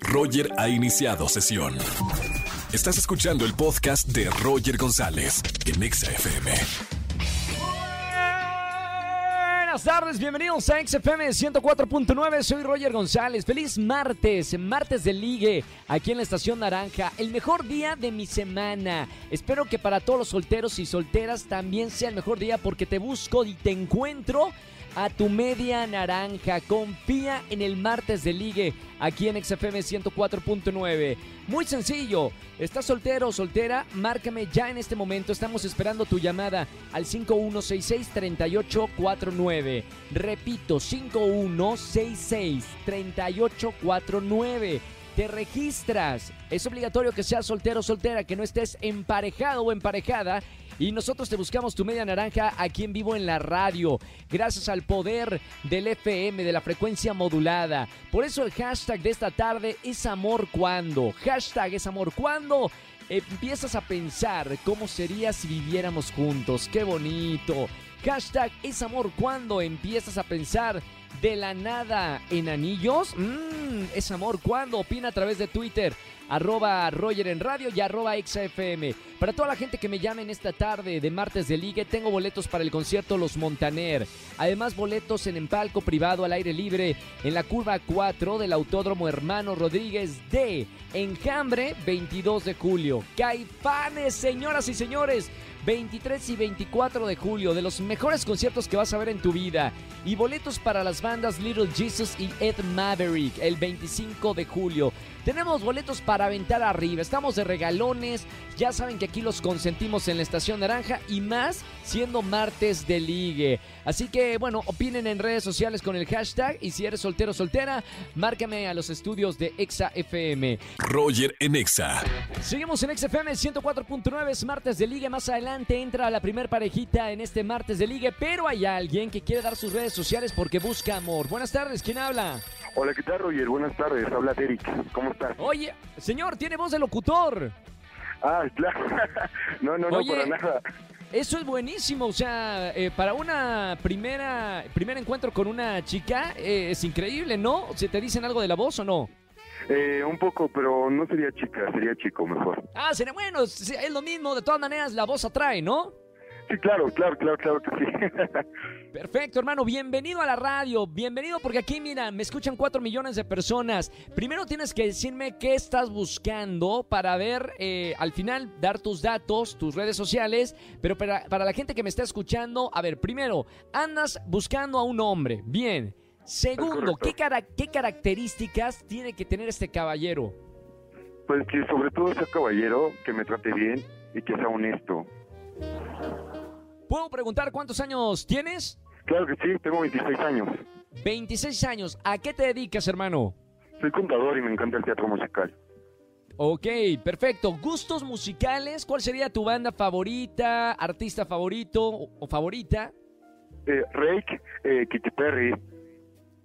Roger ha iniciado sesión. Estás escuchando el podcast de Roger González en Exa FM. Buenas tardes, bienvenidos a XFM 104.9, soy Roger González. Feliz martes, martes de ligue, aquí en la Estación Naranja, el mejor día de mi semana. Espero que para todos los solteros y solteras también sea el mejor día porque te busco y te encuentro a tu media naranja. Confía en el martes de ligue aquí en XFM 104.9. Muy sencillo. ¿Estás soltero o soltera? Márcame ya en este momento. Estamos esperando tu llamada al 5166-3849. Repito, 5166-3849 te registras. Es obligatorio que seas soltero o soltera, que no estés emparejado o emparejada. Y nosotros te buscamos tu media naranja aquí en vivo en la radio, gracias al poder del FM, de la frecuencia modulada. Por eso el hashtag de esta tarde es amor cuando. Hashtag es amor cuando. Empiezas a pensar cómo sería si viviéramos juntos. Qué bonito. Hashtag es amor cuando empiezas a pensar de la nada en anillos. Mmm, es amor cuando opina a través de Twitter arroba Roger en radio y arroba XFM. Para toda la gente que me llame en esta tarde de martes de ligue, tengo boletos para el concierto Los Montaner. Además, boletos en empalco privado al aire libre en la curva 4 del Autódromo Hermano Rodríguez de Enjambre, 22 de julio. Caifanes, señoras y señores. 23 y 24 de julio, de los mejores conciertos que vas a ver en tu vida. Y boletos para las bandas Little Jesus y Ed Maverick el 25 de julio. Tenemos boletos para aventar arriba, estamos de regalones, ya saben que aquí los consentimos en la Estación Naranja y más siendo martes de ligue. Así que bueno, opinen en redes sociales con el hashtag y si eres soltero o soltera, márcame a los estudios de Exa FM. Roger en Exa. Seguimos en Exa FM 104.9, es martes de ligue, más adelante entra la primer parejita en este martes de ligue, pero hay alguien que quiere dar sus redes sociales porque busca amor. Buenas tardes, ¿quién habla? Hola, ¿qué tal, Roger? Buenas tardes, habla Derek. ¿Cómo estás? Oye, señor, tiene voz de locutor. Ah, claro. no, no, no, para nada. Eso es buenísimo, o sea, eh, para una primera primer encuentro con una chica eh, es increíble, ¿no? ¿Se te dicen algo de la voz o no? Eh, un poco, pero no sería chica, sería chico mejor. Ah, sería bueno, es lo mismo, de todas maneras la voz atrae, ¿no? Sí, claro, claro, claro, claro que sí. Perfecto, hermano. Bienvenido a la radio. Bienvenido porque aquí, mira, me escuchan cuatro millones de personas. Primero tienes que decirme qué estás buscando para ver, eh, al final, dar tus datos, tus redes sociales. Pero para, para la gente que me está escuchando, a ver, primero, andas buscando a un hombre. Bien. Segundo, ¿qué, cara ¿qué características tiene que tener este caballero? Pues que sobre todo sea caballero, que me trate bien y que sea honesto. ¿Puedo preguntar cuántos años tienes? Claro que sí, tengo 26 años. 26 años. ¿A qué te dedicas, hermano? Soy contador y me encanta el teatro musical. Ok, perfecto. ¿Gustos musicales? ¿Cuál sería tu banda favorita, artista favorito o favorita? Eh, Rake, eh, Kitty Perry.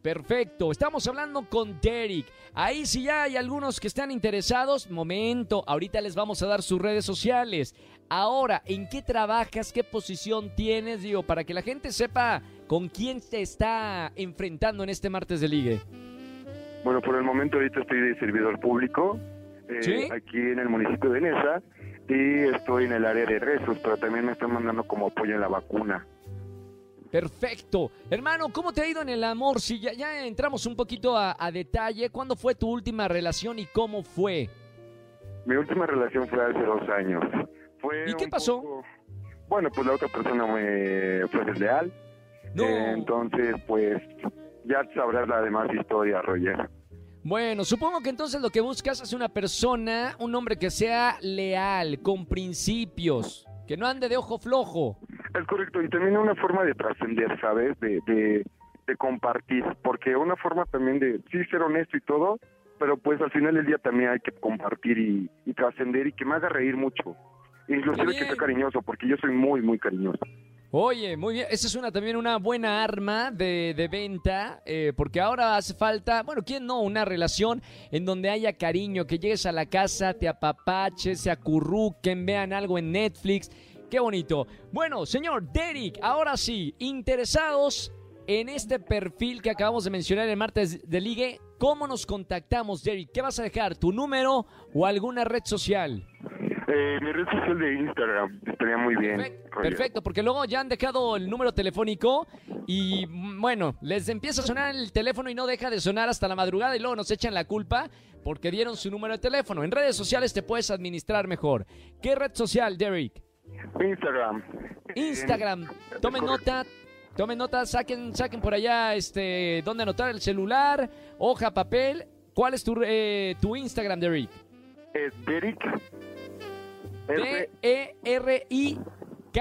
Perfecto, estamos hablando con Derek. Ahí si ya hay algunos que están interesados, momento, ahorita les vamos a dar sus redes sociales. Ahora, ¿en qué trabajas? ¿Qué posición tienes? Digo, para que la gente sepa con quién te está enfrentando en este martes de ligue. Bueno, por el momento ahorita estoy de servidor público eh, aquí en el municipio de Nesa y estoy en el área de rezos, pero también me están mandando como apoyo en la vacuna. Perfecto. Hermano, ¿cómo te ha ido en el amor? Si ya, ya entramos un poquito a, detalle, ¿cuándo fue tu última relación y cómo fue? Mi última relación fue hace dos años. ¿Y qué pasó? Bueno, pues la otra persona me fue desleal. No. entonces, pues ya sabrás la demás historia, Roger. Bueno, supongo que entonces lo que buscas es una persona, un hombre que sea leal, con principios, que no ande de ojo flojo. Es correcto, y también una forma de trascender, ¿sabes? De, de, de compartir, porque una forma también de, sí, ser honesto y todo, pero pues al final del día también hay que compartir y, y trascender y que me haga reír mucho. Inclusive que sea cariñoso, porque yo soy muy, muy cariñoso. Oye, muy bien. Esa es una también una buena arma de, de venta, eh, porque ahora hace falta, bueno, ¿quién no? Una relación en donde haya cariño, que llegues a la casa, te apapaches, se acurruquen, vean algo en Netflix. Qué bonito. Bueno, señor Derek, ahora sí, interesados en este perfil que acabamos de mencionar el martes de ligue, ¿cómo nos contactamos, Derek? ¿Qué vas a dejar? ¿Tu número o alguna red social? Eh, mi red social de Instagram estaría muy bien. Perfecto, perfecto, porque luego ya han dejado el número telefónico y mm, bueno, les empieza a sonar el teléfono y no deja de sonar hasta la madrugada y luego nos echan la culpa porque dieron su número de teléfono. En redes sociales te puedes administrar mejor. ¿Qué red social, Derek? Instagram. Instagram. Tomen nota, tomen nota, saquen, saquen por allá este dónde anotar el celular, hoja, papel. ¿Cuál es tu, eh, tu Instagram, Derek? Es Derek. R, D-E-R-I-K,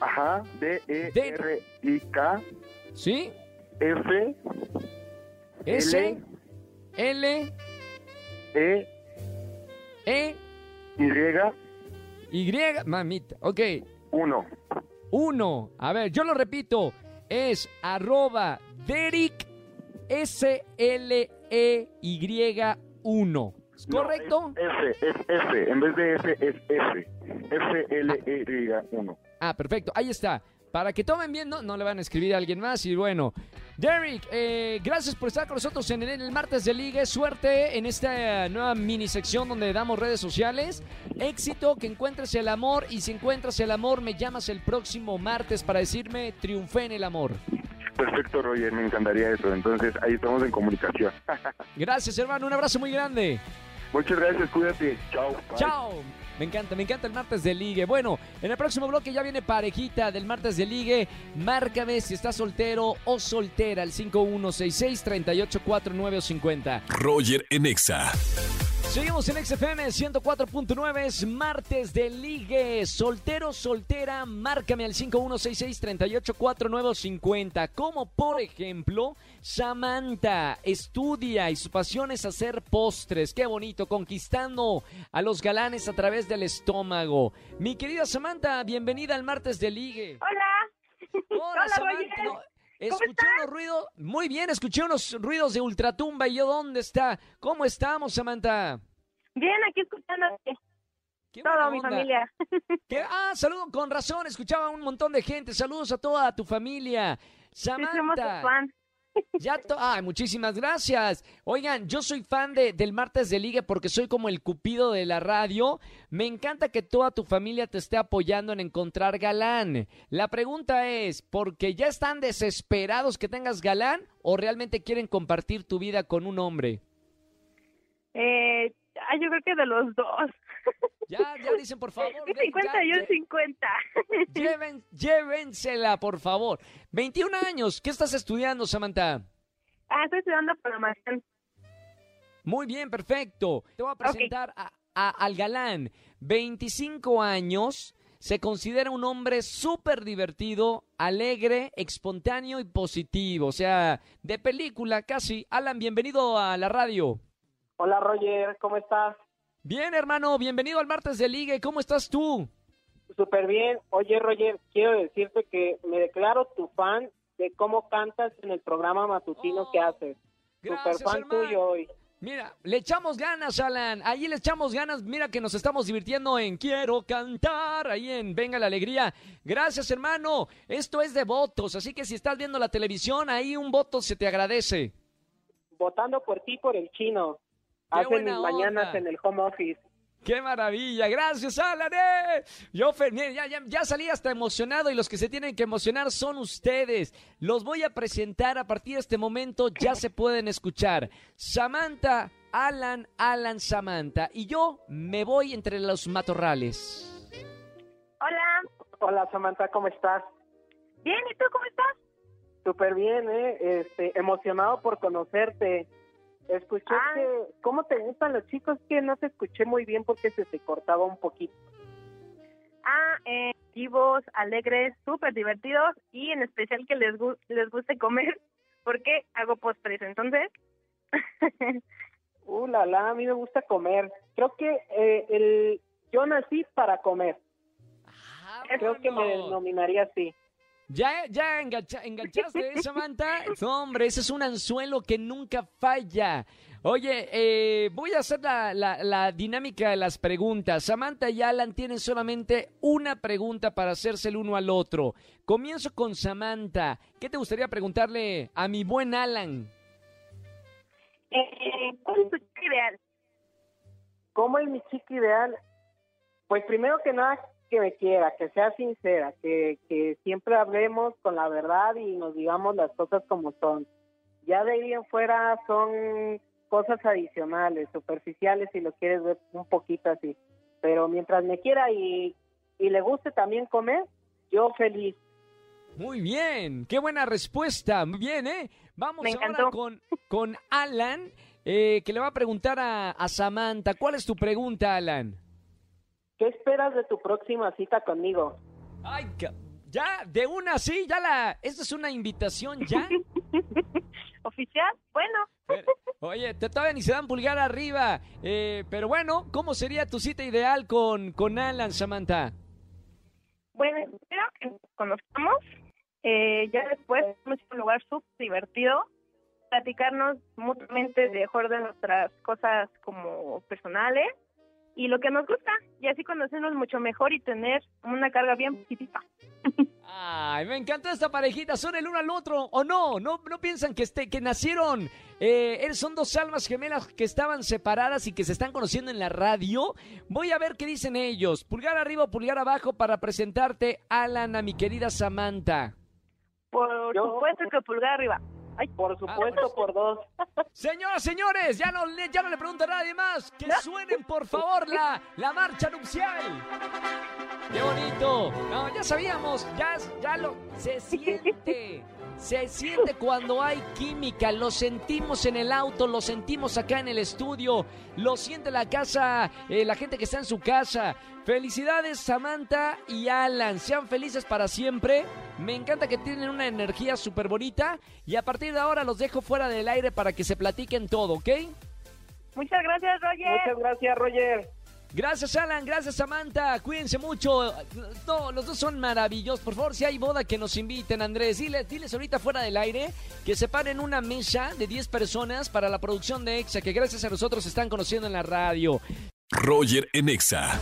ajá, D-E-R-I-K, ¿sí? F, S, L, E, E, Y, Y, mamita, ok. 1. Uno, a ver, yo lo repito, es arroba Derek S-L-E-Y-1. ¿Es correcto? F, es F. En vez de F, es F. F-L-E-Y-1. Ah, perfecto, ahí está. Para que tomen bien, no, no le van a escribir a alguien más. Y bueno, Derek, eh, gracias por estar con nosotros en el, el martes de Liga. Suerte en esta nueva mini sección donde damos redes sociales. Éxito, que encuentres el amor. Y si encuentras el amor, me llamas el próximo martes para decirme triunfé en el amor. Perfecto, Roger. Me encantaría eso. Entonces, ahí estamos en comunicación. Gracias, hermano. Un abrazo muy grande. Muchas gracias. Cuídate. Chao. Bye. Chao. Me encanta, me encanta el martes de ligue. Bueno, en el próximo bloque ya viene parejita del martes de ligue. Márcame si estás soltero o soltera al 5166-384950. Roger en Exa. Seguimos en XFM 104.9, es martes de ligue. Soltero, soltera, márcame al 5166-384950. Como por ejemplo, Samantha estudia y su pasión es hacer postres. Qué bonito, conquistando a los galanes a través del estómago. Mi querida Samantha, bienvenida al martes de ligue. Hola. Hola, Hola, Samantha. Roger. No, ¿Cómo escuché estás? unos ruidos. Muy bien, escuché unos ruidos de ultratumba. ¿Y yo dónde está? ¿Cómo estamos, Samantha? Bien, aquí escuchándote. Qué mi familia. ¿Qué? Ah, saludo con razón, escuchaba un montón de gente. Saludos a toda tu familia. Sí, Samantha, fan. Ya Ay, muchísimas gracias. Oigan, yo soy fan de, del martes de liga porque soy como el cupido de la radio. Me encanta que toda tu familia te esté apoyando en encontrar galán. La pregunta es, ¿porque ya están desesperados que tengas galán o realmente quieren compartir tu vida con un hombre? Eh, yo creo que de los dos. Ya, ya dicen, por favor. Un ya- 50 y ya- un 50. Lleven, llévensela, por favor. 21 años. ¿Qué estás estudiando, Samantha? Ah, estoy estudiando programación. Muy bien, perfecto. Te voy a presentar a- a- al galán. 25 años. Se considera un hombre súper divertido, alegre, espontáneo y positivo. O sea, de película casi. Alan, bienvenido a la radio. Hola Roger, ¿cómo estás? Bien, hermano, bienvenido al martes de Ligue. ¿Cómo estás tú? Súper bien. Oye Roger, quiero decirte que me declaro tu fan de cómo cantas en el programa matutino Oh, que haces. Gracias, Súper fan hermano. tuyo hoy. Mira, le echamos ganas, Alan. Ahí le echamos ganas. Mira que nos estamos divirtiendo en Quiero cantar. Ahí en Venga la Alegría. Gracias, hermano. Esto es de votos. Así que si estás viendo la televisión, ahí un voto se te agradece. Votando por ti, por el chino. Hacen mis mañanas en el home office. ¡Qué maravilla! ¡Gracias, Alan! ¡Eh! Yo, ya, ya, ya salí hasta emocionado y los que se tienen que emocionar son ustedes. Los voy a presentar a partir de este momento, ya se pueden escuchar. Samantha, Alan, Alan, Samantha. Y yo me voy entre los matorrales. Hola. Hola Samantha, ¿cómo estás? Bien, ¿y tú cómo estás? Súper bien, ¿eh? Este, emocionado por conocerte. Escuché Ah. que... ¿Cómo te gustan los chicos? Que no te escuché muy bien porque se te cortaba un poquito. Ah, eh, vivos, alegres, súper divertidos y en especial que les, gu- les guste comer porque hago postres. Entonces, Uh, la, la, a mí me gusta comer. Creo que eh, el, yo nací para comer. Ah, Creo que me denominaría así. ¿Ya, ya engancha- enganchaste, Samantha? No, hombre, ese es un anzuelo que nunca falla. Oye, eh, voy a hacer la, la- la dinámica de las preguntas. Samantha y Alan tienen solamente una pregunta para hacerse el uno al otro. Comienzo con Samantha. ¿Qué te gustaría preguntarle a mi buen Alan? Eh, ¿Cuál es tu chica ideal? ¿Cómo es mi chica ideal? Pues primero que nada, que me quiera, que sea sincera, que, que siempre hablemos con la verdad y nos digamos las cosas como son. Ya de ahí en fuera son cosas adicionales, superficiales, si lo quieres ver un poquito así. Pero mientras me quiera y, y le guste también comer, yo feliz. Muy bien, qué buena respuesta. Muy bien, ¿eh? Vamos Me ahora con, con Alan, eh, que le va a preguntar a, a Samantha. ¿Cuál es tu pregunta, Alan? ¿Qué esperas de tu próxima cita conmigo? Ay, ya, de una, sí, ya la... ¿Esta es una invitación ya? ¿Oficial? Bueno, Pero- Oye, te todavía ni se dan pulgar arriba. Eh, pero bueno, ¿cómo sería tu cita ideal con, con Alan, Samantha? bueno, espero que nos conozcamos. Eh, ya después vamos a un lugar súper divertido. Platicarnos mutuamente de mejor de nuestras cosas como personales y lo que nos gusta. Y así conocernos mucho mejor y tener una carga bien positiva. Ay, me encanta esta parejita, son el uno al otro, ¿o no? ¿No, no piensan que, este, que nacieron, eh, son dos almas gemelas que estaban separadas y que se están conociendo en la radio? Voy a ver qué dicen ellos. Pulgar arriba o pulgar abajo para presentarte, Alan, a mi querida Samantha. Por Yo- supuesto que pulgar arriba. Ay, por supuesto, por dos. Señoras, señores, ya no, le- ya no le pregunto a nadie más. Que suenen, por favor, la, la marcha nupcial. ¡Qué bonito! No, ya sabíamos, ya, ya lo... Se siente, se siente cuando hay química, lo sentimos en el auto, lo sentimos acá en el estudio, lo siente la casa, eh, la gente que está en su casa. Felicidades Samantha y Alan, sean felices para siempre. Me encanta que tienen una energía súper bonita y a partir de ahora los dejo fuera del aire para que se platiquen todo, ¿ok? Muchas gracias, Roger. Muchas gracias, Roger. Gracias Alan, gracias Samantha, cuídense mucho. No, los dos son maravillosos. Por favor, si hay boda que nos inviten, Andrés, diles, diles ahorita fuera del aire que se paren una mesa de 10 personas para la producción de EXA, que gracias a nosotros están conociendo en la radio. Roger en Exa.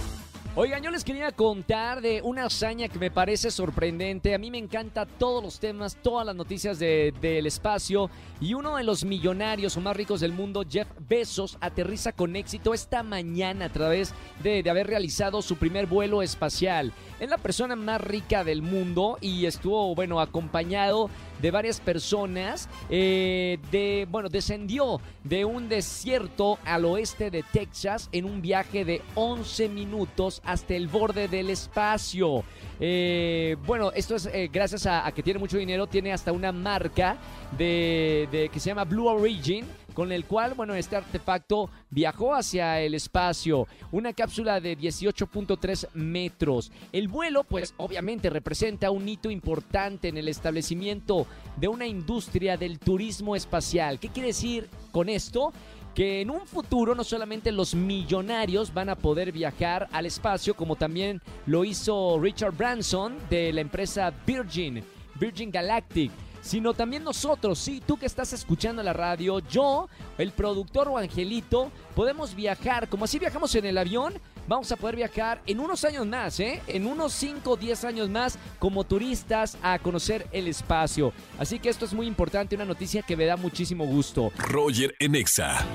Oigan, yo les quería contar de una hazaña que me parece sorprendente. A mí me encanta todos los temas, todas las noticias de- del espacio. Y uno de los millonarios o más ricos del mundo, Jeff Bezos, aterriza con éxito esta mañana a través de, de haber realizado su primer vuelo espacial. Es la persona más rica del mundo y estuvo, bueno, acompañado de varias personas. eh, de, bueno, descendió de un desierto al oeste de Texas en un viaje de 11 minutos hasta el borde del espacio. Eh, bueno, esto es eh, gracias a, que tiene mucho dinero, tiene hasta una marca de- que se llama Blue Origin con el cual, bueno, este artefacto viajó hacia el espacio, una cápsula de 18.3 metros. El vuelo, pues, obviamente representa un hito importante en el establecimiento de una industria del turismo espacial. ¿Qué quiere decir con esto? Que en un futuro no solamente los millonarios van a poder viajar al espacio, como también lo hizo Richard Branson de la empresa Virgin, Virgin Galactic, sino también nosotros, sí, tú que estás escuchando la radio, yo, el productor o Angelito, podemos viajar, como así viajamos en el avión, vamos a poder viajar en unos años más, ¿eh? En unos 5 o 10 años más como turistas a conocer el espacio. Así que esto es muy importante, una noticia que me da muchísimo gusto. Roger en Exa.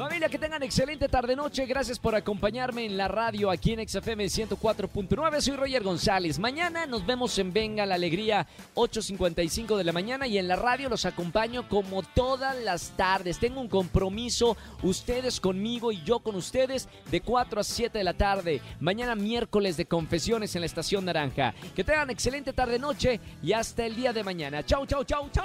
Familia, que tengan excelente tarde-noche. Gracias por acompañarme en la radio aquí en XFM 104.9. Soy Roger González. Mañana nos vemos en Venga la Alegría, 8.55 de la mañana. Y en la radio los acompaño como todas las tardes. Tengo un compromiso, ustedes conmigo y yo con ustedes, de 4 a 7 de la tarde. Mañana miércoles de confesiones en la Estación Naranja. Que tengan excelente tarde-noche y hasta el día de mañana. Chau, chau, chau, chau.